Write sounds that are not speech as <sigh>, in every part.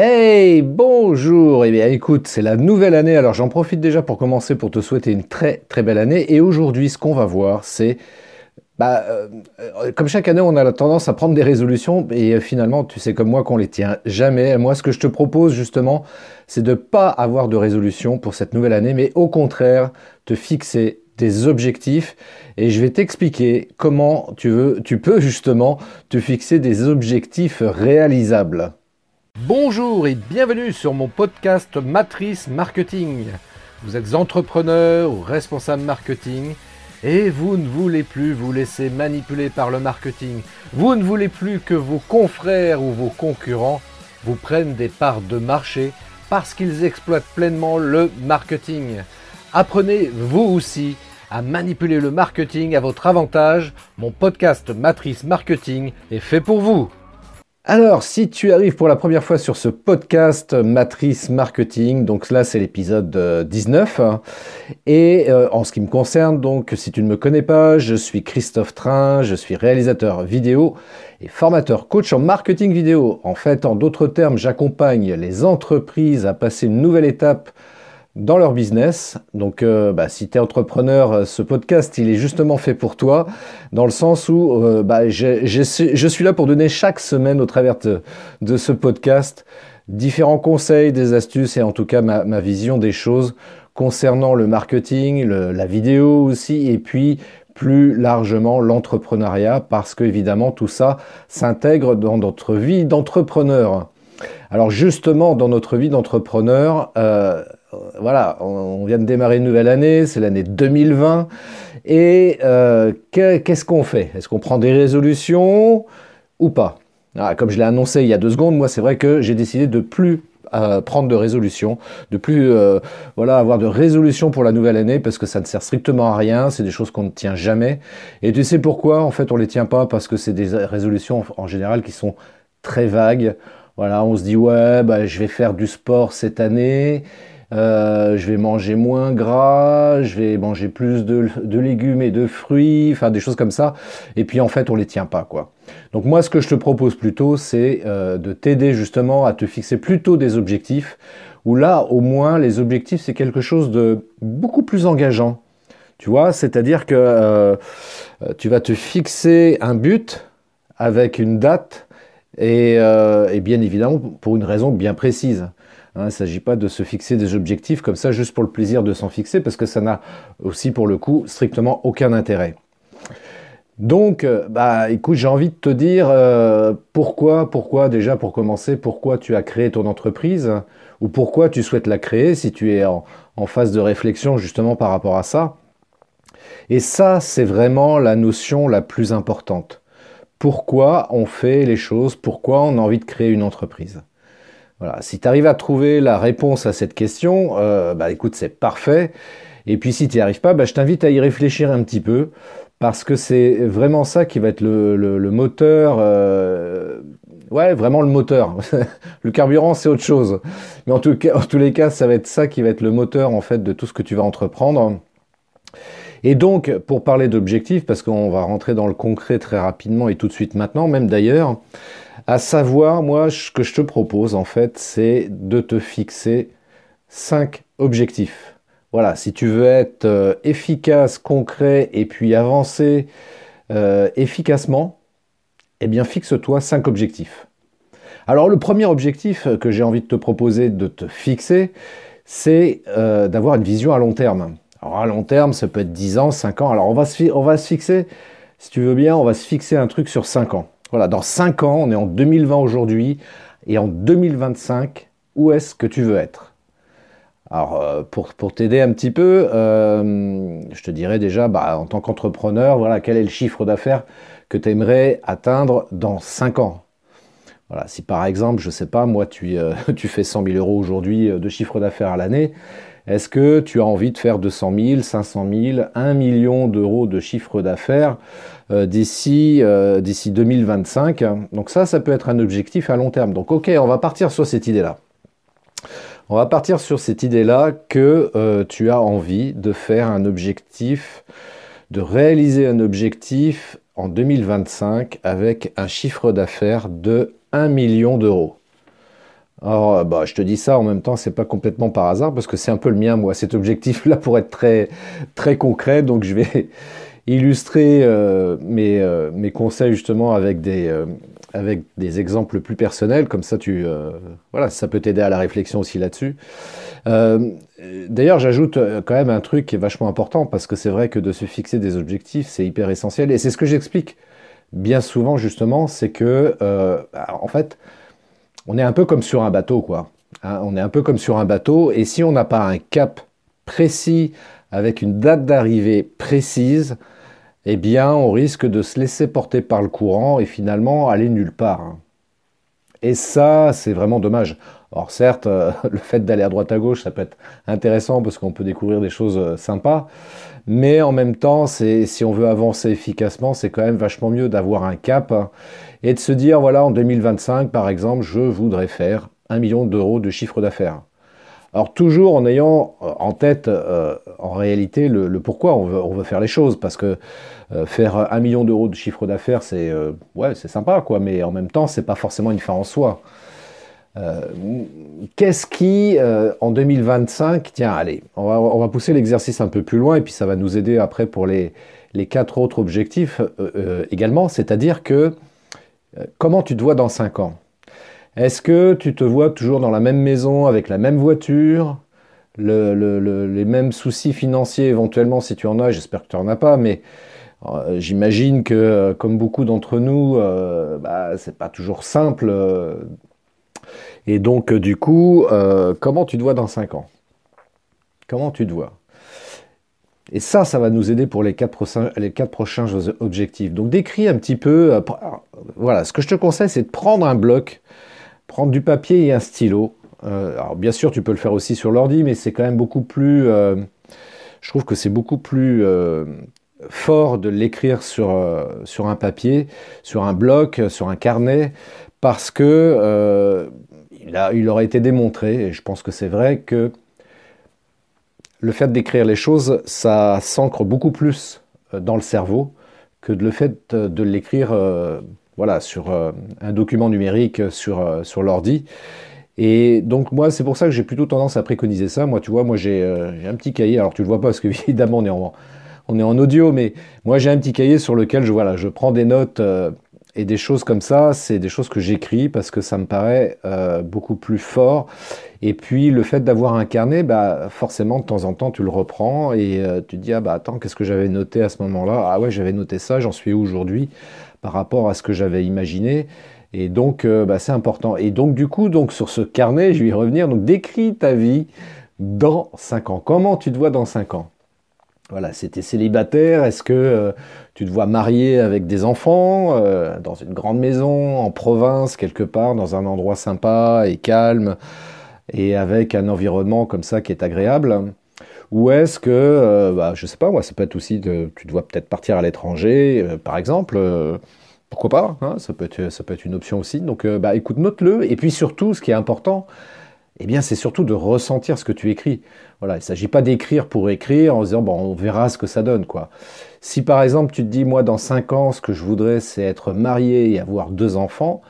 Hey, bonjour Eh bien écoute, c'est la nouvelle année, alors j'en profite déjà pour commencer pour te souhaiter une très très belle année. Et aujourd'hui, ce qu'on va voir, c'est... Bah, euh, comme chaque année, on a la tendance à prendre des résolutions et euh, finalement, tu sais comme moi qu'on les tient jamais. Moi, ce que je te propose justement, c'est de ne pas avoir de résolution pour cette nouvelle année, mais au contraire, te fixer des objectifs et je vais t'expliquer comment tu veux, tu peux justement te fixer des objectifs réalisables. Bonjour et bienvenue sur mon podcast Matrice Marketing. Vous êtes entrepreneur ou responsable marketing et vous ne voulez plus vous laisser manipuler par le marketing. Vous ne voulez plus que vos confrères ou vos concurrents vous prennent des parts de marché parce qu'ils exploitent pleinement le marketing. Apprenez vous aussi à manipuler le marketing à votre avantage. Mon podcast Matrice Marketing est fait pour vous. Alors, si tu arrives pour la première fois sur ce podcast Matrice Marketing, donc là c'est l'épisode 19, euh, et euh, en ce qui me concerne, donc si tu ne me connais pas, je suis Christophe Train, je suis réalisateur vidéo et formateur coach en marketing vidéo. En fait, en d'autres termes, j'accompagne les entreprises à passer une nouvelle étape dans leur business. Donc, euh, bah, si tu es entrepreneur, euh, ce podcast, il est justement fait pour toi, dans le sens où euh, bah, je, suis là pour donner chaque semaine, au travers de, ce podcast, différents conseils, des astuces et en tout cas ma, vision des choses concernant le marketing, la vidéo aussi, et puis plus largement l'entrepreneuriat, parce que évidemment tout ça s'intègre dans notre vie d'entrepreneur. Alors justement, dans notre vie d'entrepreneur, voilà, on, vient de démarrer une nouvelle année, c'est l'année 2020. Et euh, qu'est-ce qu'on fait? Est-ce qu'on prend des résolutions ou pas? Ah, Comme je l'ai annoncé il y a deux secondes, moi c'est vrai que j'ai décidé de plus euh, prendre de résolutions, de plus voilà avoir de résolutions pour la nouvelle année parce que ça ne sert strictement à rien, c'est des choses qu'on ne tient jamais. Et tu sais pourquoi? En fait, on les tient pas parce que c'est des résolutions en général qui sont très vagues. Voilà, on se dit ouais, bah, je vais faire du sport cette année euh, je vais manger moins gras, je vais manger plus de, légumes et de fruits, enfin des choses comme ça. Et puis en fait, on les tient pas, quoi. Donc moi, ce que je te propose plutôt, c'est euh, de t'aider justement à te fixer plutôt des objectifs. Où là, au moins, les objectifs, c'est quelque chose de beaucoup plus engageant. Tu vois, c'est-à-dire que euh, tu vas te fixer un but avec une date et, et bien évidemment pour une raison bien précise. Hein, il ne s'agit pas de se fixer des objectifs comme ça juste pour le plaisir de s'en fixer, parce que ça n'a aussi pour le coup strictement aucun intérêt. Donc, euh, bah, écoute, j'ai envie de te dire euh, pourquoi, pourquoi déjà pour commencer, pourquoi tu as créé ton entreprise ou pourquoi tu souhaites la créer si tu es en, en phase de réflexion justement par rapport à ça. Et ça, c'est vraiment la notion la plus importante. Pourquoi on fait les choses? Pourquoi on a envie de créer une entreprise? Voilà. Si tu arrives à trouver la réponse à cette question, euh, bah écoute, c'est parfait. Et puis si tu n'y arrives pas, bah, je t'invite à y réfléchir un petit peu, parce que c'est vraiment ça qui va être le, moteur. Euh, ouais, vraiment le moteur. <laughs> le carburant, c'est autre chose. Mais en, tout cas, en tous les cas, ça va être ça qui va être le moteur en fait de tout ce que tu vas entreprendre. Et donc, pour parler d'objectifs, parce qu'on va rentrer dans le concret très rapidement et tout de suite maintenant, même d'ailleurs, à savoir, moi, ce que je te propose, en fait, c'est de te fixer cinq objectifs. Voilà, si tu veux être euh, efficace, concret et puis avancer euh, efficacement, eh bien, fixe-toi cinq objectifs. Alors, le premier objectif que j'ai envie de te proposer de te fixer, c'est euh, d'avoir une vision à long terme. Alors, à long terme, ça peut être 10 ans, 5 ans. Alors, on va, se, on va se fixer, si tu veux bien, on va se fixer un truc sur 5 ans. Voilà, dans 5 ans, on est en 2020 aujourd'hui, et en 2025, où est-ce que tu veux être? Alors, euh, pour, pour t'aider un petit peu, euh, je te dirais déjà, bah, en tant qu'entrepreneur, voilà, quel est le chiffre d'affaires que tu aimerais atteindre dans 5 ans? Voilà, si par exemple, je sais pas, moi, tu, euh, <laughs> fais 100 000 euros aujourd'hui de chiffre d'affaires à l'année, est-ce que tu as envie de faire 200 000, 500 000, 1 million d'euros de chiffre d'affaires euh, d'ici euh, d'ici 2025 Donc ça, ça peut être un objectif à long terme. Donc ok, on va partir sur cette idée-là. On va partir sur cette idée-là que euh, tu as envie de faire un objectif, de réaliser un objectif en 2025 avec un chiffre d'affaires de 1 million d'euros. Alors, bah, je te dis ça en même temps, c'est pas complètement par hasard parce que c'est un peu le mien, moi, cet objectif-là pour être très, très concret. Donc, je vais <laughs> illustrer euh, mes, euh, mes, conseils justement avec des, euh, avec des exemples plus personnels. Comme ça, tu, voilà, ça peut t'aider à la réflexion aussi là-dessus. D'ailleurs, j'ajoute quand même un truc qui est vachement important parce que c'est vrai que de se fixer des objectifs, c'est hyper essentiel. Et c'est ce que j'explique bien souvent justement, c'est que, en fait, on est un peu comme sur un bateau, quoi. Hein. on est un peu comme sur un bateau, et si on n'a pas un cap précis avec une date d'arrivée précise, eh bien, on risque de se laisser porter par le courant et finalement aller nulle part. Hein. Et ça, c'est vraiment dommage. Or, certes, euh, <laughs> le fait d'aller à droite à gauche, ça peut être intéressant parce qu'on peut découvrir des choses euh, sympas. Mais en même temps, si on veut avancer efficacement, c'est quand même vachement mieux d'avoir un cap et de se dire, voilà, en 2025, par exemple, je voudrais faire un million d'euros de chiffre d'affaires. Alors toujours en ayant euh, en tête en réalité le, pourquoi on veut, faire les choses, parce que faire un million d'euros de chiffre d'affaires, c'est ouais, c'est sympa, quoi, mais en même temps, c'est pas forcément une fin en soi. Qu'est-ce qui, en 2025, tiens, allez, on va, pousser l'exercice un peu plus loin, et puis ça va nous aider après pour les, les quatre autres objectifs également, c'est-à-dire que euh, comment tu te vois dans 5 ans? Est-ce que tu te vois toujours dans la même maison, avec la même voiture, les mêmes soucis financiers éventuellement si tu en as, j'espère que tu n'en as pas, mais euh, j'imagine que euh, comme beaucoup d'entre nous, bah, c'est pas toujours simple. Et donc du coup, comment tu te vois dans 5 ans? Comment tu te vois? Et ça, ça va nous aider pour les quatre, prochains, les quatre prochains objectifs. Donc décris un petit peu, euh, voilà, ce que je te conseille, c'est de prendre un bloc, prendre du papier et un stylo. Euh, alors bien sûr, tu peux le faire aussi sur l'ordi, mais c'est quand même beaucoup plus, euh, je trouve que c'est beaucoup plus fort de l'écrire sur, sur un papier, sur un bloc, sur un carnet, parce que il, a, aurait été démontré, et je pense que c'est vrai que le fait d'écrire les choses, ça s'ancre beaucoup plus euh, dans le cerveau que le fait de l'écrire euh, voilà, sur euh, un document numérique sur, l'ordi. Et donc moi, c'est pour ça que j'ai plutôt tendance à préconiser ça. Moi, tu vois, moi j'ai un petit cahier. Alors tu le vois pas parce que <laughs> évidemment on est en, on en audio, mais moi j'ai un petit cahier sur lequel voilà, je prends des notes et des choses comme ça, c'est des choses que j'écris parce que ça me paraît euh, beaucoup plus fort. Et puis le fait d'avoir un carnet, bah, forcément de temps en temps tu le reprends et euh, tu te dis ah bah attends qu'est-ce que j'avais noté à ce moment-là? Ah ouais j'avais noté ça, j'en suis où aujourd'hui par rapport à ce que j'avais imaginé? Et donc euh, bah, c'est important. Et donc du coup donc sur ce carnet je vais y revenir. Donc décris ta vie dans 5 ans. Comment tu te vois dans 5 ans? Voilà, c'était célibataire. Est-ce que euh, tu te vois marié avec des enfants, euh, dans une grande maison, en province, quelque part, dans un endroit sympa et calme, et avec un environnement comme ça qui est agréable? Ou est-ce que, euh, bah, je sais pas, moi, ça peut être aussi, de, tu dois peut-être partir à l'étranger, par exemple. pourquoi pas hein, ça, peut être, ça peut être une option aussi. Donc, bah, écoute, note-le. Et puis surtout, ce qui est important, eh bien, c'est surtout de ressentir ce que tu écris. Voilà, il ne s'agit pas d'écrire pour écrire en disant, bon, on verra ce que ça donne, quoi. Si par exemple, tu te dis, moi, dans 5 ans, ce que je voudrais, c'est être marié et avoir deux enfants,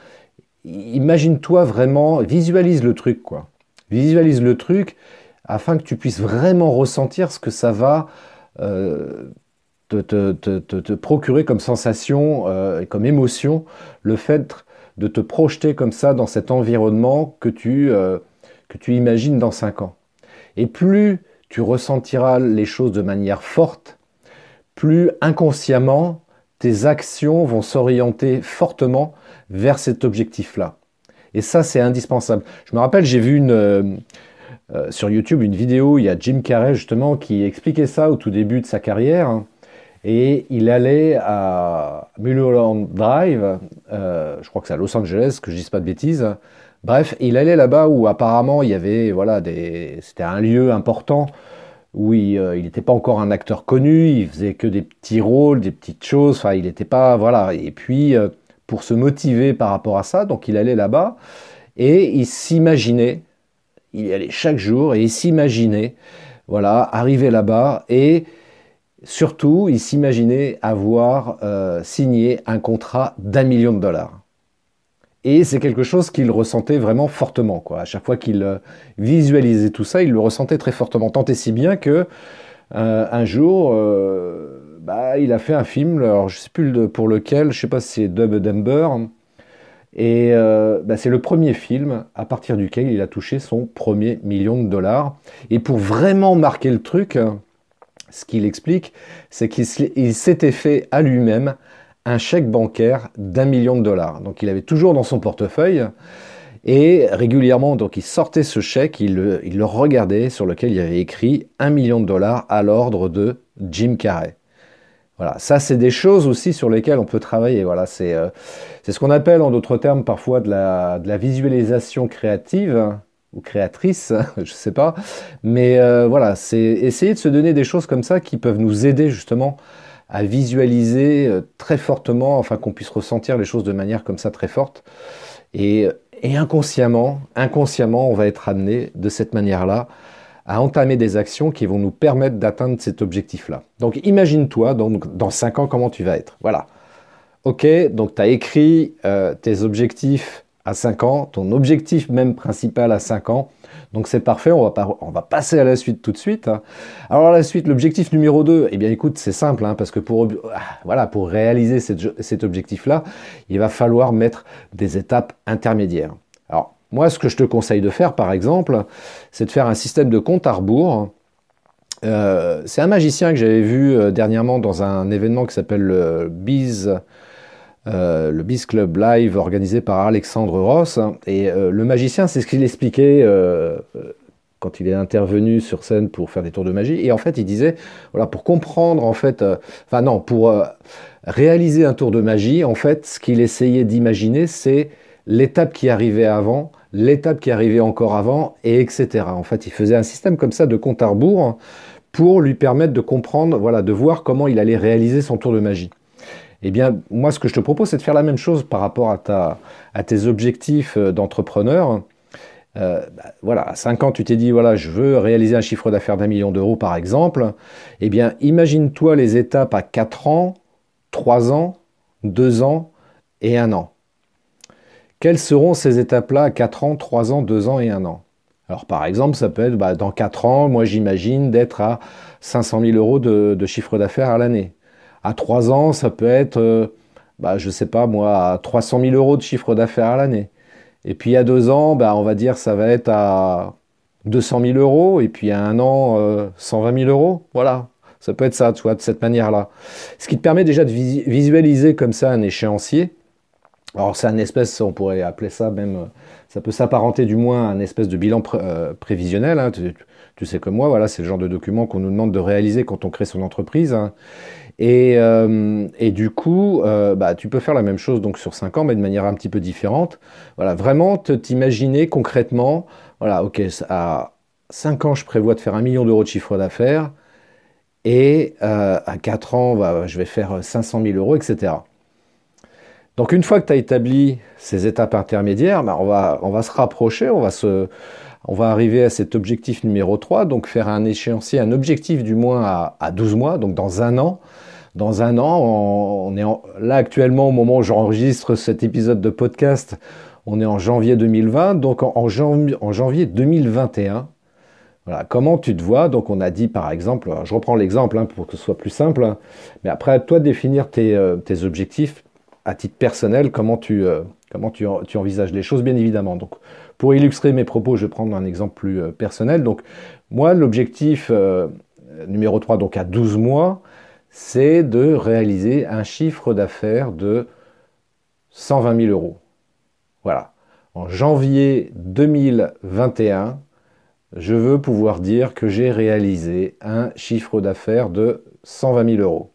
imagine-toi vraiment, visualise le truc, quoi. Visualise le truc afin que tu puisses vraiment ressentir ce que ça va euh, te, procurer comme sensation euh, et comme émotion, le fait de te projeter comme ça dans cet environnement que tu, euh, que tu imagines dans 5 ans. Et plus tu ressentiras les choses de manière forte, plus inconsciemment tes actions vont s'orienter fortement vers cet objectif-là. Et ça, c'est indispensable. Je me rappelle, j'ai vu une, euh, euh, sur YouTube une vidéo, il y a Jim Carrey justement qui expliquait ça au tout début de sa carrière. et il allait à Mulholland Drive, euh, je crois que c'est à Los Angeles, que je dise pas de bêtises, Bref, il allait là-bas où apparemment il y avait, voilà, des... c'était un lieu important où il n'était euh, pas encore un acteur connu, il faisait que des petits rôles, des petites choses, enfin il n'était pas, voilà. Et puis euh, pour se motiver par rapport à ça, donc il allait là-bas et il s'imaginait, il y allait chaque jour et il s'imaginait, voilà, arriver là-bas et surtout il s'imaginait avoir euh, signé un contrat d'un million de dollars. Et c'est quelque chose qu'il ressentait vraiment fortement. Quoi. À chaque fois qu'il euh, visualisait tout ça, il le ressentait très fortement. Tant et si bien que euh, un jour, euh, bah, il a fait un film, alors je sais plus pour lequel, je sais pas si c'est Dub Dumber, et bah, c'est le premier film à partir duquel il a touché son premier million de dollars. Et pour vraiment marquer le truc, ce qu'il explique, c'est qu'il s'était fait à lui-même un chèque bancaire d'un million de dollars. Donc il avait toujours dans son portefeuille et régulièrement, donc il sortait ce chèque, il le, regardait sur lequel il avait écrit un million de dollars à l'ordre de Jim Carrey. Voilà, ça c'est des choses aussi sur lesquelles on peut travailler. Voilà, c'est euh, ce qu'on appelle en d'autres termes parfois de la, visualisation créative ou créatrice, <laughs> je ne sais pas. Mais euh, voilà, c'est essayer de se donner des choses comme ça qui peuvent nous aider justement à visualiser euh, très fortement, enfin qu'on puisse ressentir les choses de manière comme ça très forte. Et, inconsciemment, inconsciemment, on va être amené de cette manière-là à entamer des actions qui vont nous permettre d'atteindre cet objectif-là. Donc imagine-toi donc, dans 5 ans comment tu vas être. Voilà. Ok, donc tu as écrit euh, tes objectifs à 5 ans, ton objectif même principal à 5 ans. Donc c'est parfait, on va, passer à la suite tout de suite. Hein. Alors la suite, l'objectif numéro 2, eh bien écoute, c'est simple, hein, parce que pour, ah, réaliser cet objectif-là, il va falloir mettre des étapes intermédiaires. Alors moi, ce que je te conseille de faire, par exemple, c'est de faire un système de compte à rebours. Euh, c'est un magicien que j'avais vu euh, dernièrement dans un événement qui s'appelle le Biz euh, le Beast Club Live organisé par Alexandre Ross. Et euh, le magicien, c'est ce qu'il expliquait euh, quand il est intervenu sur scène pour faire des tours de magie. Et en fait, il disait, voilà, pour comprendre, en fait, enfin non, pour réaliser un tour de magie, en fait, ce qu'il essayait d'imaginer, c'est l'étape qui arrivait avant, l'étape qui arrivait encore avant, et etc. En fait, il faisait un système comme ça de compte à rebours pour lui permettre de comprendre, voilà, de voir comment il allait réaliser son tour de magie. Eh bien, moi, ce que je te propose, c'est de faire la même chose par rapport à, tes objectifs euh, d'entrepreneur. Euh, bah, voilà, à 5 ans, tu t'es dit, voilà, je veux réaliser un chiffre d'affaires d'un million d'euros, par exemple. Eh bien, imagine-toi les étapes à 4 ans, 3 ans, 2 ans et 1 an. Quelles seront ces étapes-là à 4 ans, 3 ans, 2 ans et 1 an? Alors par exemple, ça peut être bah, dans 4 ans, moi j'imagine d'être à 500 000 euros de chiffre d'affaires à l'année. À 3 ans, ça peut être, euh, bah, je sais pas moi, à 300 000 euros de chiffre d'affaires à l'année. Et puis à 2 ans, bah, on va dire ça va être à 200 000 euros. Et puis à un an, 120 euh, 000 euros. Voilà. Ça peut être ça, tu de cette manière-là. Ce qui te permet déjà de visualiser comme ça un échéancier. Alors c'est un espèce, on pourrait appeler ça même, euh, ça peut s'apparenter du moins à un espèce de bilan prévisionnel. Hein. Tu, sais comme moi, voilà, c'est le genre de document qu'on nous demande de réaliser quand on crée son entreprise. Hein. Euh, et, du coup, euh, bah, tu peux faire la même chose donc sur 5 ans, mais de manière un petit peu différente. Voilà, vraiment t'imaginer concrètement, voilà, ok, à 5 ans, je prévois de faire un million d'euros de chiffre d'affaires, et euh, à 4 ans, bah, je vais faire 500 000 euros, etc. Donc une fois que tu as établi ces étapes intermédiaires, bah, on, va, on va se rapprocher, on va se, on va arriver à cet objectif numéro 3, donc faire un échéancier, un objectif du moins à, 12 mois, donc dans un an. Dans un an, on, est là actuellement au moment où j'enregistre cet épisode de podcast, on est en janvier 2020, donc en, janvier, 2021, voilà, comment tu te vois? Donc on a dit par exemple, je reprends l'exemple hein, pour que ce soit plus simple, hein, mais après à toi de définir tes, euh, objectifs à titre personnel, comment tu, euh, comment tu, tu, envisages les choses bien évidemment. Donc pour illustrer mes propos, je vais prendre un exemple plus euh, personnel. Donc, moi, l'objectif numéro 3, donc à 12 mois, c'est de réaliser un chiffre d'affaires de 120 000 euros. Voilà. En janvier 2021, je veux pouvoir dire que j'ai réalisé un chiffre d'affaires de 120 000 euros.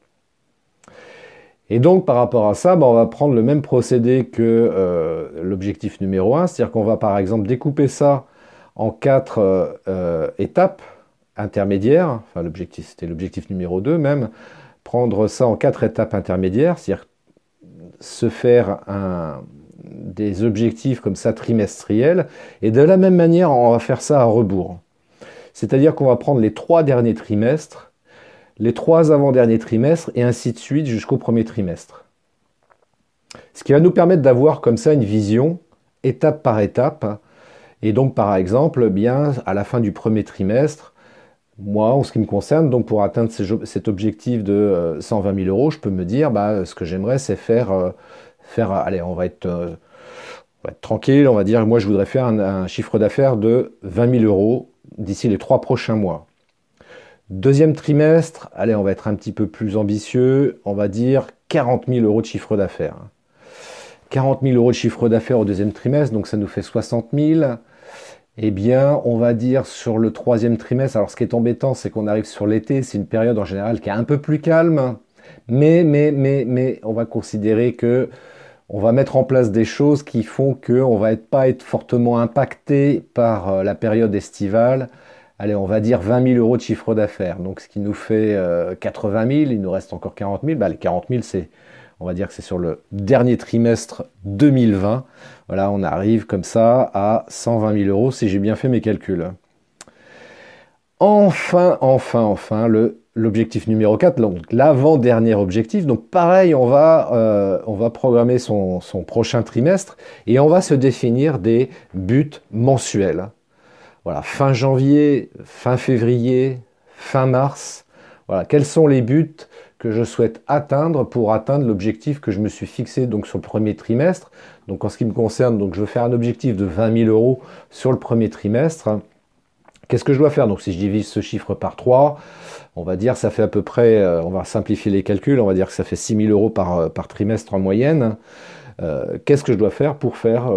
Et donc par rapport à ça, bah, on va prendre le même procédé que euh, l'objectif numéro 1, c'est-à-dire qu'on va par exemple découper ça en quatre euh, euh, étapes intermédiaires, enfin l'objectif c'était l'objectif numéro 2 même, prendre ça en quatre étapes intermédiaires, c'est-à-dire se faire des objectifs comme ça trimestriels, et de la même manière on va faire ça à rebours. C'est-à-dire qu'on va prendre les trois derniers trimestres les trois avant-derniers trimestres, et ainsi de suite jusqu'au premier trimestre. Ce qui va nous permettre d'avoir comme ça une vision étape par étape. Et donc, par exemple, bien, à la fin du premier trimestre, moi, en ce qui me concerne, donc pour atteindre cet objectif de 120 euh, 000 euros, je peux me dire, bah, ce que j'aimerais, c'est faire, euh, faire, allez, on va être, euh, tranquille, on va dire, moi, je voudrais faire un, chiffre d'affaires de 20 000 euros d'ici les trois prochains mois. Deuxième trimestre, allez, on va être un petit peu plus ambitieux, on va dire 40 000 euros de chiffre d'affaires. 40 000 euros de chiffre d'affaires au deuxième trimestre, donc ça nous fait 60 000. Eh bien, on va dire sur le troisième trimestre, alors ce qui est embêtant, c'est qu'on arrive sur l'été, c'est une période en général qui est un peu plus calme, mais, mais, mais, mais, on va considérer que on va mettre en place des choses qui font qu'on va être, pas être fortement impacté par euh, la période estivale. Allez, on va dire 20 000 euros de chiffre d'affaires. Donc, ce qui nous fait 80 euh, 000, il nous reste encore 40 000. Bah, les 40 000, c'est on va dire que c'est sur le dernier trimestre 2020. Voilà, on arrive comme ça à 120 000 euros si j'ai bien fait mes calculs. Enfin, enfin, enfin, le l'objectif numéro 4, donc l'avant-dernier objectif. Donc pareil, on va, euh, on va programmer son, son, prochain trimestre et on va se définir des buts mensuels. Voilà, fin janvier, fin février, fin mars. Voilà, quels sont les buts je souhaite atteindre pour atteindre l'objectif que je me suis fixé donc sur le premier trimestre. Donc en ce qui me concerne, donc je veux faire un objectif de 20 000 euros sur le premier trimestre. Qu'est-ce que je dois faire? Donc si je divise ce chiffre par 3, on va dire ça fait à peu près, euh, on va simplifier les calculs, on va dire que ça fait 6 000 euros par, euh, par trimestre en moyenne. Euh, qu'est-ce que je dois faire pour faire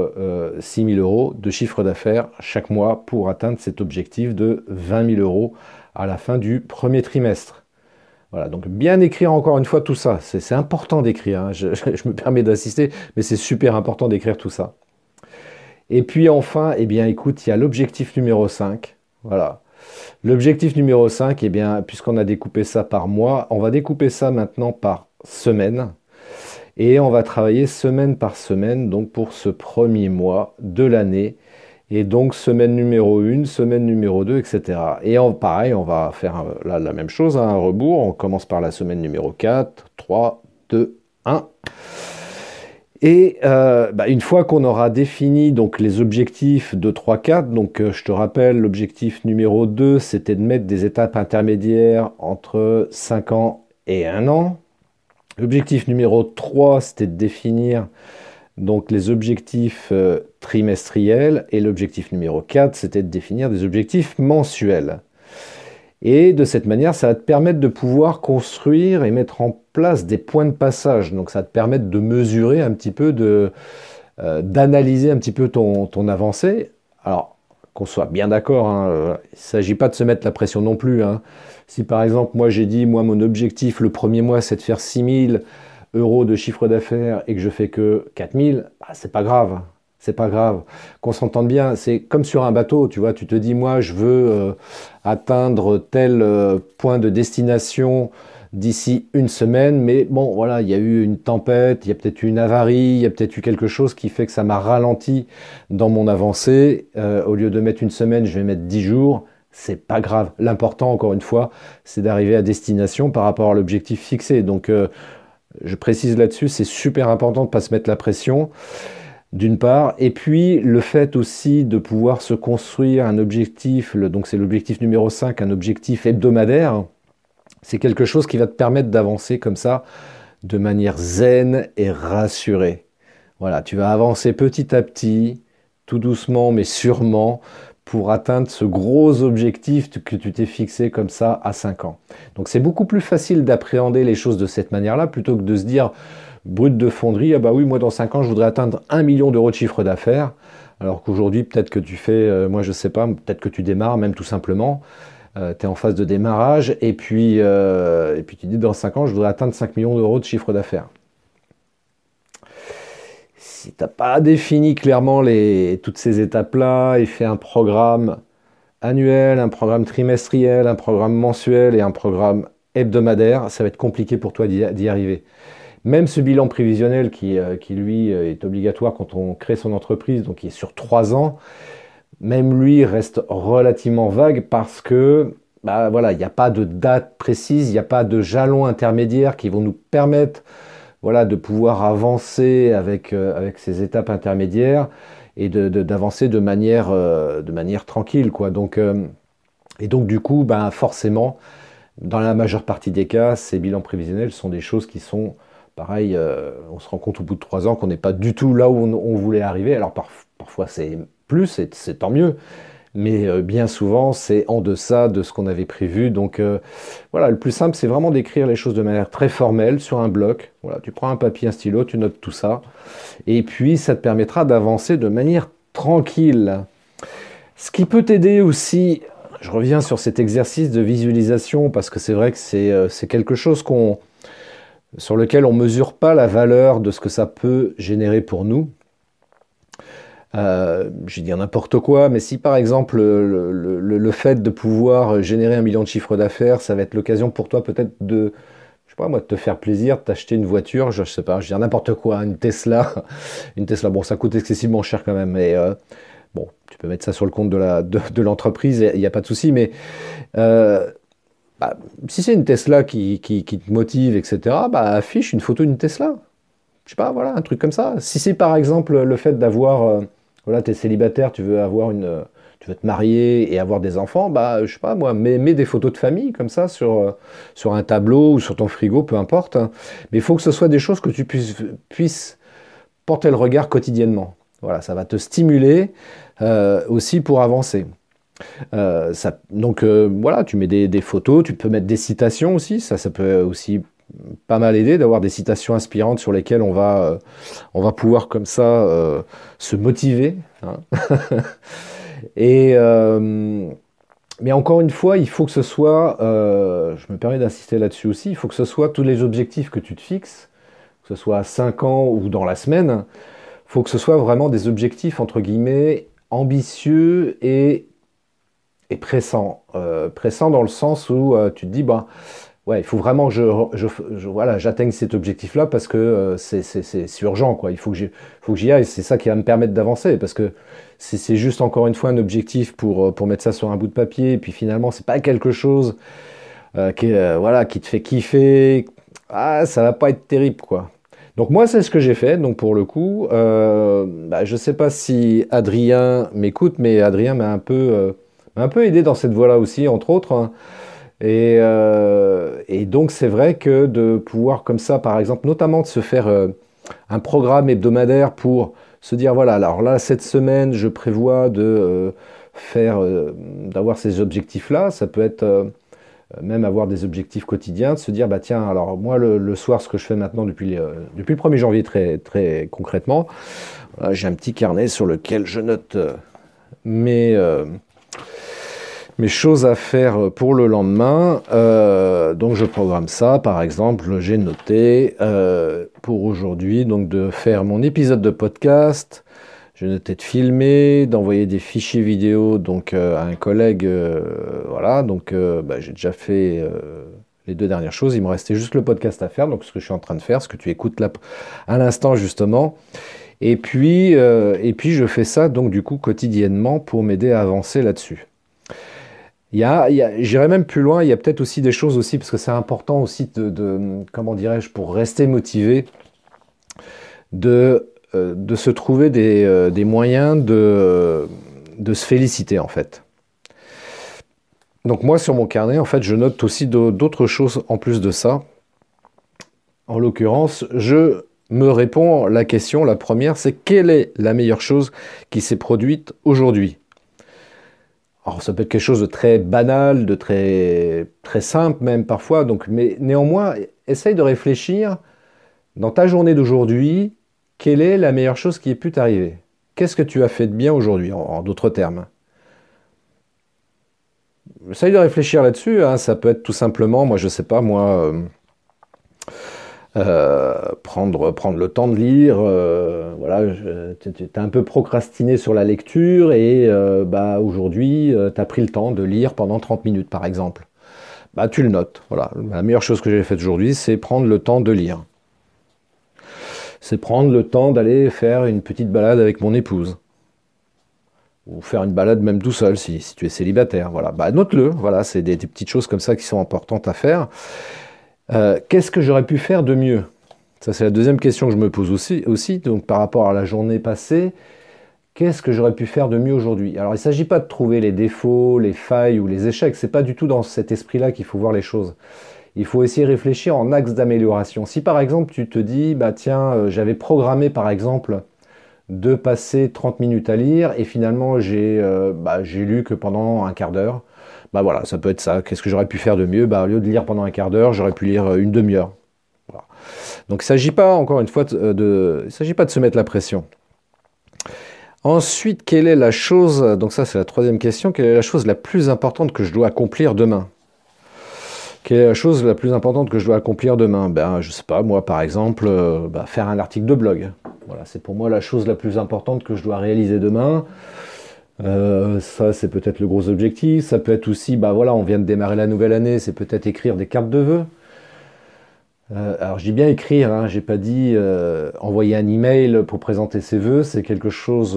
6 000 euros de chiffre d'affaires chaque mois pour atteindre cet objectif de 20 000 euros à la fin du premier trimestre? Voilà, donc bien écrire encore une fois tout ça. C'est important d'écrire, hein. <laughs> je, me permets d'insister, mais c'est super important d'écrire tout ça. Et puis enfin, eh bien écoute, il y a l'objectif numéro 5. Voilà. L'objectif numéro 5, eh bien, puisqu'on a découpé ça par mois, on va découper ça maintenant par semaine. Et on va travailler semaine par semaine, donc pour ce premier mois de l'année. Et donc semaine numéro 1, semaine numéro 2, etc. Et pareil, on va faire la même chose, hein, un rebours. On commence par la semaine numéro 4, 3, 2, 1. Et euh, bah, une fois qu'on aura défini donc les objectifs de 3, 4, donc euh, je te rappelle, l'objectif numéro 2, c'était de mettre des étapes intermédiaires entre 5 ans et 1 an. L'objectif numéro 3, c'était de définir donc les objectifs euh, trimestriels et l'objectif numéro 4, c'était de définir des objectifs mensuels. Et de cette manière, ça va te permettre de pouvoir construire et mettre en place des points de passage. Donc ça va te permettre de mesurer un petit peu, euh, d'analyser un petit peu ton, ton avancée. Alors, qu'on soit bien d'accord, hein, euh, il ne s'agit pas de se mettre la pression non plus. Hein. Si par exemple, moi j'ai dit, moi mon objectif le premier mois c'est de faire 6000 de chiffre d'affaires et que je fais que 4000, bah, c'est pas grave. C'est pas grave. Qu'on s'entende bien, c'est comme sur un bateau, tu vois, tu te dis, moi, je veux euh, atteindre tel euh, point de destination d'ici une semaine, mais bon, voilà, il y a eu une tempête, il y a peut-être eu une avarie, il y a peut-être eu quelque chose qui fait que ça m'a ralenti dans mon avancée. Euh, au lieu de mettre une semaine, je vais mettre dix jours. C'est pas grave. L'important, encore une fois, c'est d'arriver à destination par rapport à l'objectif fixé. Donc, je précise là-dessus, c'est super important de ne pas se mettre la pression, d'une part. Et puis, le fait aussi de pouvoir se construire un objectif, donc c'est l'objectif numéro 5, un objectif hebdomadaire, c'est quelque chose qui va te permettre d'avancer comme ça, de manière zen et rassurée. Voilà, tu vas avancer petit à petit, tout doucement mais sûrement, pour atteindre ce gros objectif que tu t'es fixé comme ça à 5 ans. Donc c'est beaucoup plus facile d'appréhender les choses de cette manière-là plutôt que de se dire brut de fonderie, ah bah oui, moi dans 5 ans je voudrais atteindre 1 million d'euros de chiffre d'affaires, alors qu'aujourd'hui peut-être que tu fais, euh, moi je sais pas, peut-être que tu démarres même tout simplement, euh, tu es en phase de démarrage et puis, euh, et puis tu dis dans 5 ans je voudrais atteindre 5 millions d'euros de chiffre d'affaires si tu n'as pas défini clairement toutes ces étapes-là et fait un programme annuel, un programme trimestriel, un programme mensuel et un programme hebdomadaire, ça va être compliqué pour toi d'y arriver. Même ce bilan prévisionnel qui, euh, lui euh, est obligatoire quand on crée son entreprise, donc qui est sur trois ans, même lui reste relativement vague parce que bah, voilà, il n'y a pas de date précise, il n'y a pas de jalons intermédiaires qui vont nous permettre voilà, de pouvoir avancer avec, avec ces étapes intermédiaires et d'avancer de, manière, de manière tranquille. Quoi. Donc, et donc du coup, ben, forcément, dans la majeure partie des cas, ces bilans prévisionnels sont des choses qui sont, pareil, euh, on se rend compte au bout de trois ans qu'on n'est pas du tout là où on, voulait arriver. Alors parfois c'est plus, c'est tant mieux, mais euh, bien souvent c'est en deçà de ce qu'on avait prévu. Donc euh, voilà, le plus simple c'est vraiment d'écrire les choses de manière très formelle sur un bloc. Voilà, tu prends un papier, un stylo, tu notes tout ça, et puis ça te permettra d'avancer de manière tranquille. Ce qui peut t'aider aussi je reviens sur cet exercice de visualisation parce que c'est vrai que c'est euh, quelque chose sur lequel on ne mesure pas la valeur de ce que ça peut générer pour nous. Euh, je vais dire n'importe quoi, mais si par exemple le, fait de pouvoir générer un million de chiffre d'affaires, ça va être l'occasion pour toi peut-être de, je sais pas moi, de te faire plaisir, de t'acheter une voiture, je, ne sais pas, je vais dire n'importe quoi, une Tesla, <laughs> une Tesla, bon ça coûte excessivement cher quand même, mais euh, Bon, tu peux mettre ça sur le compte de l'entreprise, il n'y a pas de souci, mais euh, bah, si c'est une Tesla qui, te motive, etc., bah, affiche une photo d'une Tesla. Je sais pas, voilà, un truc comme ça. Si c'est par exemple le fait d'avoir, euh, voilà, tu es célibataire, tu veux avoir une, tu veux te marier et avoir des enfants, bah, je sais pas, moi, mets, des photos de famille comme ça sur, euh, un tableau ou sur ton frigo, peu importe. Hein. Mais il faut que ce soit des choses que tu puisses, porter le regard quotidiennement. Voilà, ça va te stimuler euh, aussi pour avancer. Euh, donc euh, voilà, tu mets des, photos, tu peux mettre des citations aussi, ça, ça peut aussi pas mal aider d'avoir des citations inspirantes sur lesquelles on va, on va pouvoir comme ça se motiver. Hein. <laughs> Et mais encore une fois, il faut que ce soit, je me permets d'insister là-dessus aussi, il faut que ce soit tous les objectifs que tu te fixes, que ce soit à 5 ans ou dans la semaine, il faut que ce soit vraiment des objectifs entre guillemets ambitieux et, et pressant. Euh, pressant dans le sens où euh, tu te dis, bah, ouais, il faut vraiment que je, voilà, j'atteigne cet objectif-là parce que euh, c'est urgent, quoi. Il faut que j'y aille. C'est ça qui va me permettre d'avancer parce que c'est juste encore une fois un objectif pour, pour mettre ça sur un bout de papier et puis finalement, c'est pas quelque chose qui, voilà, qui te fait kiffer. Ah, ça va pas être terrible, quoi. Donc moi, c'est ce que j'ai fait. Donc pour le coup, euh, bah, je sais pas si Adrien m'écoute, mais Adrien m'a un peu, euh, un peu aidé dans cette voie-là aussi, entre autres. Hein. Euh, et, donc c'est vrai que de pouvoir comme ça, par exemple, notamment de se faire un programme hebdomadaire pour se dire voilà, alors là cette semaine, je prévois de faire, d'avoir ces objectifs-là. Ça peut être euh, même avoir des objectifs quotidiens, de se dire, bah tiens, alors moi le, soir, ce que je fais maintenant depuis, euh, depuis le 1er janvier très, très concrètement, j'ai un petit carnet sur lequel je note euh, mes, mes choses à faire pour le lendemain. donc je programme ça, par exemple, j'ai noté pour aujourd'hui donc de faire mon épisode de podcast, je notais de filmer, d'envoyer des fichiers vidéo donc euh, à un collègue. Euh, voilà, donc euh, bah, j'ai déjà fait les deux dernières choses. Il me restait juste le podcast à faire, donc ce que je suis en train de faire, ce que tu écoutes là à l'instant justement. Et puis, et puis je fais ça donc du coup quotidiennement pour m'aider à avancer là-dessus. Il y a, j'irai même plus loin, il y a peut-être aussi des choses aussi, parce que c'est important aussi de, comment dirais-je, pour rester motivé, de euh, de se trouver des, euh, moyens de, de, se féliciter en fait. Donc moi sur mon carnet en fait je note aussi d'autres choses en plus de ça. En l'occurrence je me réponds la question, la première c'est quelle est la meilleure chose qui s'est produite aujourd'hui? Alors ça peut être quelque chose de très banal, de très, très simple même parfois, donc, mais néanmoins, essaye de réfléchir dans ta journée d'aujourd'hui, quelle est la meilleure chose qui ait pu t'arriver? Qu'est-ce que tu as fait de bien aujourd'hui, en, d'autres termes? Essaye de réfléchir là-dessus. Hein. Ça peut être tout simplement, moi je sais pas, moi, euh, euh, prendre, le temps de lire. Euh, voilà, tu as un peu procrastiné sur la lecture et bah, aujourd'hui, tu as pris le temps de lire pendant 30 minutes, par exemple. Bah, tu le notes. Voilà. La meilleure chose que j'ai faite aujourd'hui, c'est prendre le temps de lire c'est prendre le temps d'aller faire une petite balade avec mon épouse. Ou faire une balade même tout seul si, tu es célibataire. Voilà, bah, note-le. Voilà, c'est des, petites choses comme ça qui sont importantes à faire. Euh, qu'est-ce que j'aurais pu faire de mieux? Ça, c'est la deuxième question que je me pose aussi. Donc, par rapport à la journée passée, qu'est-ce que j'aurais pu faire de mieux aujourd'hui? Alors, il ne s'agit pas de trouver les défauts, les failles ou les échecs. C'est pas du tout dans cet esprit-là qu'il faut voir les choses. Il faut essayer de réfléchir en axe d'amélioration. Si par exemple tu te dis, bah tiens, euh, j'avais programmé par exemple de passer 30 minutes à lire et finalement j'ai euh, bah, lu que pendant un quart d'heure, bah voilà, ça peut être ça. Qu'est-ce que j'aurais pu faire de mieux? Bah, Au lieu de lire pendant un quart d'heure, j'aurais pu lire euh, une demi-heure. Donc il ne s'agit pas, encore une fois, de, il s'agit pas de se mettre la pression. Ensuite, quelle est la chose, donc ça c'est la troisième question, quelle est la chose la plus importante que je dois accomplir demain? Quelle est la chose la plus importante que je dois accomplir demain? Ben, je sais pas, moi par exemple, euh, bah, faire un article de blog. Voilà, c'est pour moi la chose la plus importante que je dois réaliser demain. Euh, ça, c'est peut-être le gros objectif. Ça peut être aussi, bah voilà, on vient de démarrer la nouvelle année, c'est peut-être écrire des cartes de vœux. Euh, alors je dis bien écrire, hein, j'ai pas dit euh, envoyer un email pour présenter ses vœux, c'est quelque chose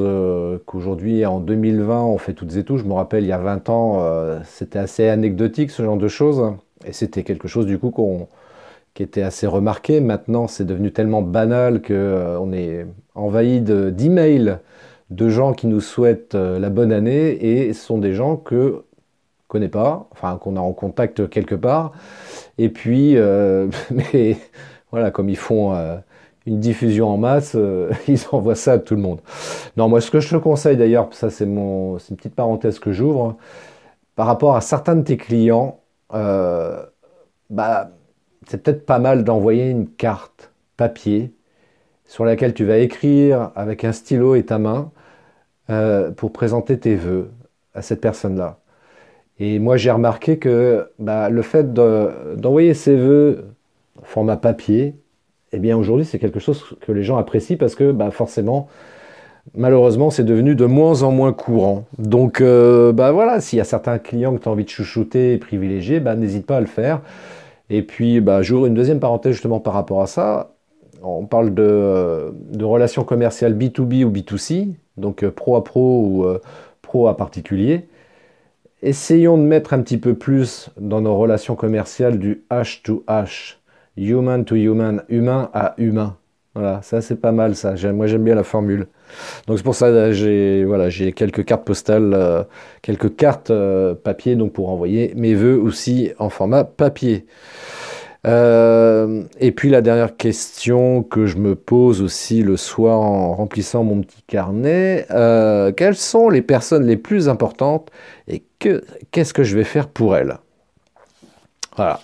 qu'aujourd'hui en 2020 on fait toutes et tous. Je me rappelle il y a 20 ans c'était assez anecdotique ce genre de choses et c'était quelque chose du coup qu'on qui était assez remarqué. Maintenant c'est devenu tellement banal que on est envahi d'emails de, gens qui nous souhaitent la bonne année et sont des gens que connaît pas, enfin qu'on a en contact quelque part. Et puis, euh, <laughs> voilà, comme ils font euh, une diffusion en masse, euh, <laughs> ils envoient ça à tout le monde. Non, moi, ce que je te conseille d'ailleurs, ça c'est mon, une petite parenthèse que j'ouvre, par rapport à certains de tes clients, bah, c'est peut-être pas mal d'envoyer une carte papier sur laquelle tu vas écrire avec un stylo et ta main pour présenter tes vœux à cette personne-là. Et moi, j'ai remarqué que bah, le fait d'envoyer ses vœux en format papier, eh bien aujourd'hui, c'est quelque chose que les gens apprécient parce que bah, forcément, malheureusement, c'est devenu de moins en moins courant. Donc, euh, bah voilà, s'il y a certains clients que tu as envie de chouchouter et privilégier, bah, n'hésite pas à le faire. Et puis, bah, j'ouvre une deuxième parenthèse justement par rapport à ça. On parle de, de relations commerciales B2B ou B2C, donc euh, pro à pro ou euh, pro à particulier essayons de mettre un petit peu plus dans nos relations commerciales du H to H, human to human, humain à humain. Voilà, ça c'est pas mal ça. Moi j'aime bien la formule. Donc c'est pour ça j'ai voilà j'ai quelques cartes postales, euh, quelques cartes euh, papier donc pour envoyer mes vœux aussi en format papier. Euh, et puis la dernière question que je me pose aussi le soir en remplissant mon petit carnet, euh, quelles sont les personnes les plus importantes et qu'est-ce que je vais faire pour elles? Voilà.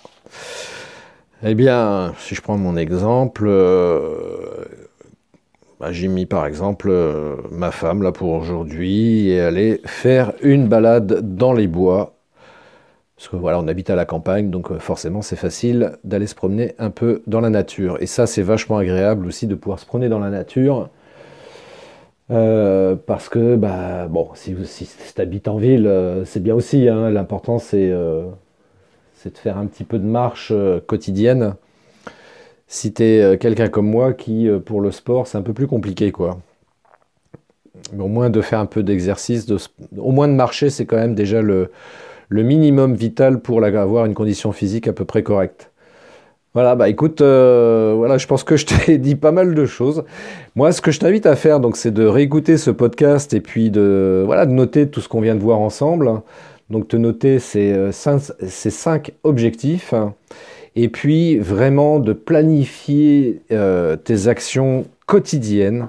Eh bien, si je prends mon exemple, euh, bah, j'ai mis par exemple ma femme là pour aujourd'hui et aller faire une balade dans les bois parce que voilà, on habite à la campagne, donc euh, forcément c'est facile d'aller se promener un peu dans la nature. Et ça, c'est vachement agréable aussi de pouvoir se promener dans la nature. Euh, parce que, bah, bon, si, tu habites en ville, euh, c'est bien aussi. Hein. L'important, c'est de faire un petit peu de marche quotidienne. Si tu es quelqu'un comme moi qui, pour le sport, c'est un peu plus compliqué, quoi. Mais au moins de faire un peu d'exercice, au moins de marcher, c'est quand même déjà le, le minimum vital pour avoir une condition physique à peu près correcte. Voilà, bah écoute, euh, voilà, je pense que je t'ai <laughs> dit pas mal de choses. Moi, ce que je t'invite à faire, donc, c'est de réécouter ce podcast et puis de, voilà, de noter tout ce qu'on vient de voir ensemble. Donc, te noter ces, euh, cinq objectifs et puis vraiment de planifier euh, tes actions quotidiennes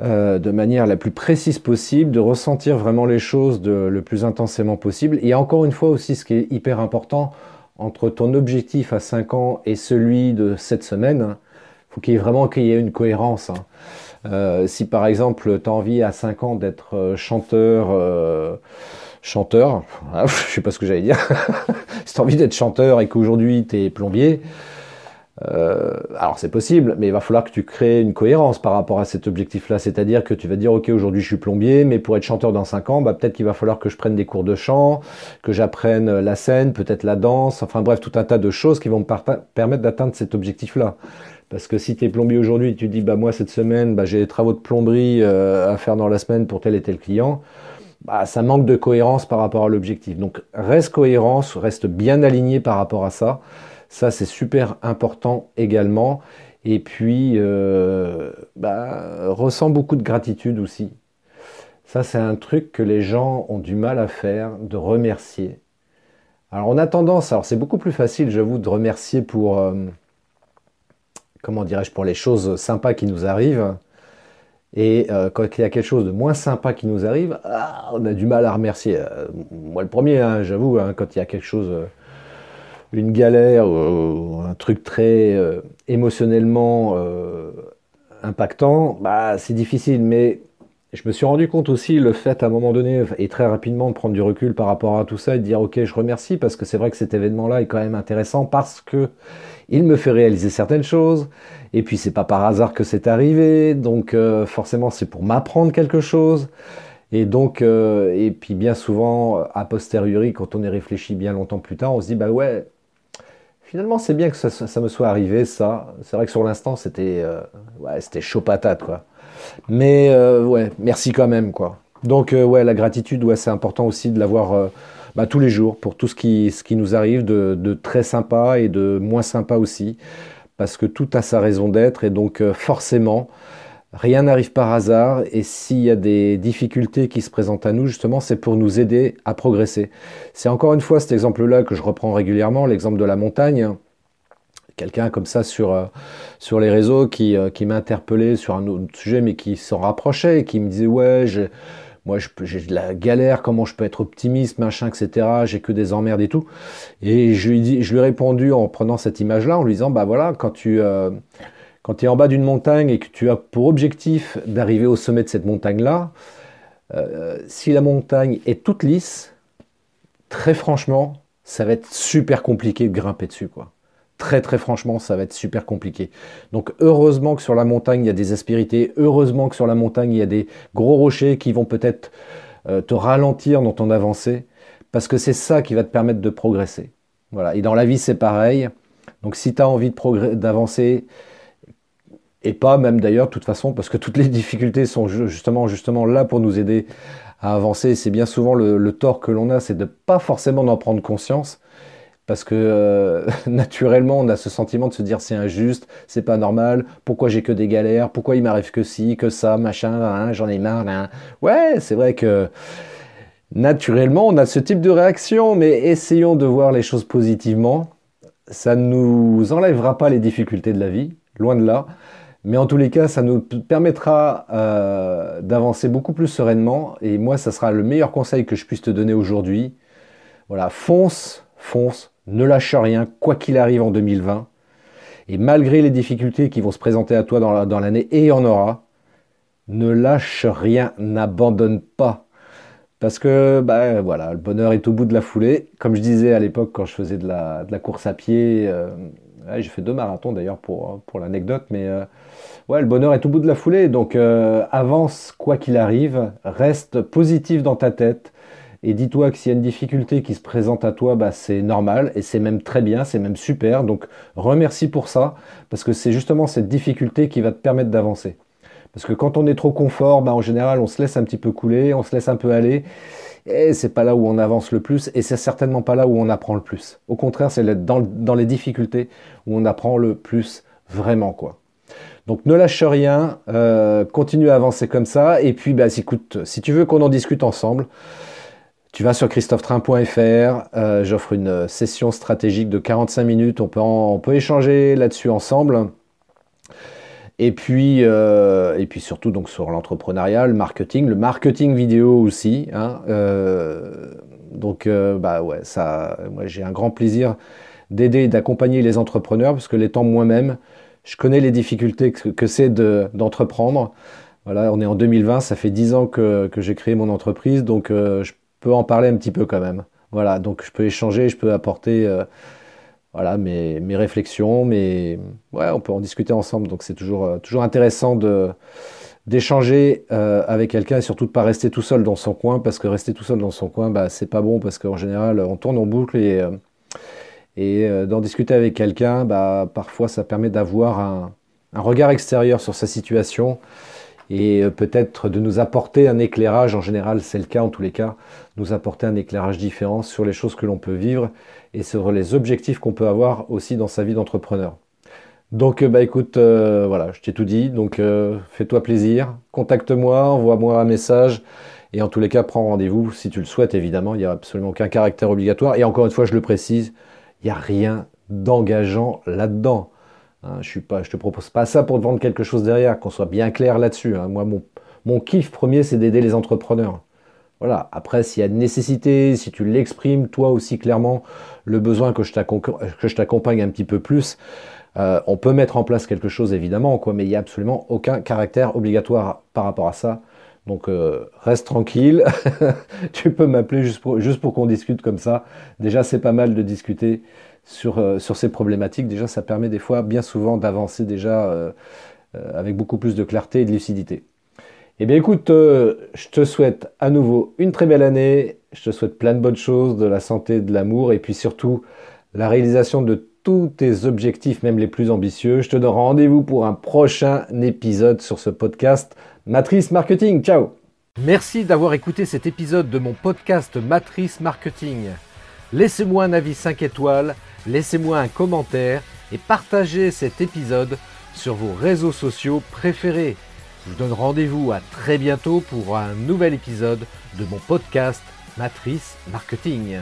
euh, de manière la plus précise possible, de ressentir vraiment les choses le plus intensément possible. Et encore une fois aussi, ce qui est hyper important, entre ton objectif à 5 ans et celui de cette semaine, il faut qu'il y ait vraiment qu'il y ait une cohérence. Hein. Euh, si par exemple tu as envie à 5 ans d'être euh, chanteur, chanteur, <laughs> je sais pas ce que j'allais dire, <laughs> si tu as envie d'être chanteur et qu'aujourd'hui tu es plombier, euh, alors c'est possible, mais il va falloir que tu crées une cohérence par rapport à cet objectif-là. C'est-à-dire que tu vas dire, ok, aujourd'hui je suis plombier, mais pour être chanteur dans 5 ans, bah, peut-être qu'il va falloir que je prenne des cours de chant, que j'apprenne la scène, peut-être la danse, enfin bref, tout un tas de choses qui vont me permettre d'atteindre cet objectif-là. Parce que si tu es plombier aujourd'hui, tu dis, bah moi cette semaine, bah, j'ai des travaux de plomberie euh, à faire dans la semaine pour tel et tel client, bah, ça manque de cohérence par rapport à l'objectif. Donc reste cohérence, reste bien aligné par rapport à ça. Ça, c'est super important également. Et puis, euh, bah, ressent beaucoup de gratitude aussi. Ça, c'est un truc que les gens ont du mal à faire, de remercier. Alors, on a tendance, alors c'est beaucoup plus facile, j'avoue, de remercier pour, euh, comment dirais-je, pour les choses sympas qui nous arrivent. Et euh, quand il y a quelque chose de moins sympa qui nous arrive, ah, on a du mal à remercier. Euh, moi, le premier, hein, j'avoue, hein, quand il y a quelque chose, une galère ou un truc très émotionnellement impactant, bah, c'est difficile. Mais je me suis rendu compte aussi le fait à un moment donné et très rapidement de prendre du recul par rapport à tout ça et de dire ok je remercie parce que c'est vrai que cet événement là est quand même intéressant parce que il me fait réaliser certaines choses. Et puis c'est pas par hasard que c'est arrivé. Donc euh, forcément c'est pour m'apprendre quelque chose. Et donc euh, et puis bien souvent a posteriori quand on est réfléchi bien longtemps plus tard on se dit bah ouais finalement c'est bien que ça, me soit arrivé ça. C'est vrai que sur l'instant c'était euh, chaud patate quoi. Mais euh, ouais, merci quand même, quoi. Donc euh, ouais, la gratitude, ouais, c'est important aussi de l'avoir bah, tous les jours pour tout ce qui, ce qui nous arrive de, très sympa et de moins sympa aussi, parce que tout a sa raison d'être et donc forcément, rien n'arrive par hasard et s'il y a des difficultés qui se présentent à nous, justement, c'est pour nous aider à progresser. C'est encore une fois cet exemple-là que je reprends régulièrement, l'exemple de la montagne quelqu'un comme ça sur, euh, les réseaux qui, euh, qui m'a sur un autre sujet, mais qui s'en rapprochait qui me disait Ouais, moi j'ai de la galère, comment je peux être optimiste, machin, etc. J'ai que des emmerdes et tout. Et je lui, dis, je lui ai répondu en prenant cette image-là, en lui disant Bah voilà, quand tu. Euh, quand tu es en bas d'une montagne et que tu as pour objectif d'arriver au sommet de cette montagne-là, si la montagne est toute lisse, très franchement, ça va être super compliqué de grimper dessus, quoi très très franchement, ça va être super compliqué. Donc heureusement que sur la montagne, il y a des aspérités, heureusement que sur la montagne, il y a des gros rochers qui vont peut-être euh, te ralentir dans ton avancée, parce que c'est ça qui va te permettre de progresser. Voilà. Et dans la vie, c'est pareil. Donc si tu as envie d'avancer, et pas même d'ailleurs, de toute façon, parce que toutes les <laughs> difficultés sont justement, justement là pour nous aider à avancer. C'est bien souvent le, tort que l'on a, c'est de pas forcément en prendre conscience parce que euh, <laughs> naturellement on a ce sentiment de se dire c'est injuste, c'est pas normal, pourquoi j'ai que des galères, pourquoi il m'arrive que ci, que ça, machin, hein, j'en ai marre. Hein. Ouais, c'est vrai que naturellement on a ce type de réaction, mais essayons de voir les choses positivement. Ça ne nous enlèvera pas les difficultés de la vie, loin de là. Mais en tous les cas, ça nous permettra euh, d'avancer beaucoup plus sereinement. Et moi, ça sera le meilleur conseil que je puisse te donner aujourd'hui. Voilà, fonce, fonce, ne lâche rien, quoi qu'il arrive en 2020. Et malgré les difficultés qui vont se présenter à toi dans l'année, et il y en aura, ne lâche rien, n'abandonne pas. Parce que bah, voilà, le bonheur est au bout de la foulée. Comme je disais à l'époque quand je faisais de la, course à pied, euh, j'ai fait deux marathons d'ailleurs pour, pour l'anecdote, mais euh, ouais, le bonheur est au bout de la foulée. Donc euh, avance quoi qu'il arrive, reste positif dans ta tête, et dis-toi que s'il y a une difficulté qui se présente à toi, bah, c'est normal et c'est même très bien, c'est même super. Donc remercie pour ça, parce que c'est justement cette difficulté qui va te permettre d'avancer. Parce que quand on est trop confort, bah, en général, on se laisse un petit peu couler, on se laisse un peu aller. Et c'est pas là où on avance le plus, et c'est certainement pas là où on apprend le plus. Au contraire, c'est dans, les difficultés où on apprend le plus vraiment, quoi. Donc ne lâche rien, euh, continue à avancer comme ça, et puis bah, écoute, si tu veux qu'on en discute ensemble, tu vas sur christophetrain.fr, euh, j'offre une session stratégique de 45 minutes, on peut, on peut échanger là-dessus ensemble. Et puis, euh, et puis surtout donc sur l'entrepreneuriat, le marketing, le marketing vidéo aussi. Hein, euh, donc bah ouais, ça, moi j'ai un grand plaisir d'aider et d'accompagner les entrepreneurs parce que l'étant moi-même, je connais les difficultés que, c'est d'entreprendre. voilà, on est en 2020, ça fait 10 ans que, que j'ai créé mon entreprise, donc je peux en parler un petit peu quand même. Voilà, donc je peux échanger, je peux apporter euh, voilà, mes, mes, réflexions, mais ouais, on peut en discuter ensemble. Donc c'est toujours, euh, toujours intéressant de d'échanger euh, avec quelqu'un et surtout de pas rester tout seul dans son coin parce que rester tout seul dans son coin bah c'est pas bon parce qu'en général on tourne en boucle et et d'en discuter avec quelqu'un bah parfois ça permet d'avoir un, un regard extérieur sur sa situation et euh, peut-être de nous apporter un éclairage, en général c'est le cas en tous les cas, nous apporter un éclairage différent sur les choses que l'on peut vivre et sur les objectifs qu'on peut avoir aussi dans sa vie d'entrepreneur. Donc, bah écoute, voilà, je t'ai tout dit. Donc, fais-toi plaisir, contacte-moi, envoie-moi un message. Et en tous les cas, prends rendez-vous si tu le souhaites, évidemment. Il n'y a absolument aucun caractère obligatoire. Et encore une fois, je le précise, il n'y a rien d'engageant là-dedans. Hein, je ne te propose pas ça pour te vendre quelque chose derrière, qu'on soit bien clair là-dessus. Hein. Moi, mon kiff premier, c'est d'aider les entrepreneurs. Voilà. Après, s'il y a nécessité, si tu l'exprimes toi aussi clairement, le besoin que je t'accompagne un petit peu plus, euh, on peut mettre en place quelque chose évidemment, quoi, mais il n'y a absolument aucun caractère obligatoire par rapport à ça. Donc euh, reste tranquille, <laughs> tu peux m'appeler juste pour, qu'on discute comme ça. Déjà, c'est pas mal de discuter sur, euh, sur ces problématiques. Déjà, ça permet des fois, bien souvent, d'avancer déjà avec beaucoup plus de clarté et de lucidité. Eh bien écoute, euh, je te souhaite à nouveau une très belle année, je te souhaite plein de bonnes choses, de la santé, de l'amour et puis surtout la réalisation de tous tes objectifs, même les plus ambitieux. Je te donne rendez-vous pour un prochain épisode sur ce podcast Matrice Marketing. Ciao Merci d'avoir écouté cet épisode de mon podcast Matrice Marketing. Laissez-moi un avis 5 étoiles, laissez-moi un commentaire et partagez cet épisode sur vos réseaux sociaux préférés. Je vous donne rendez-vous à très bientôt pour un nouvel épisode de mon podcast Matrice Marketing.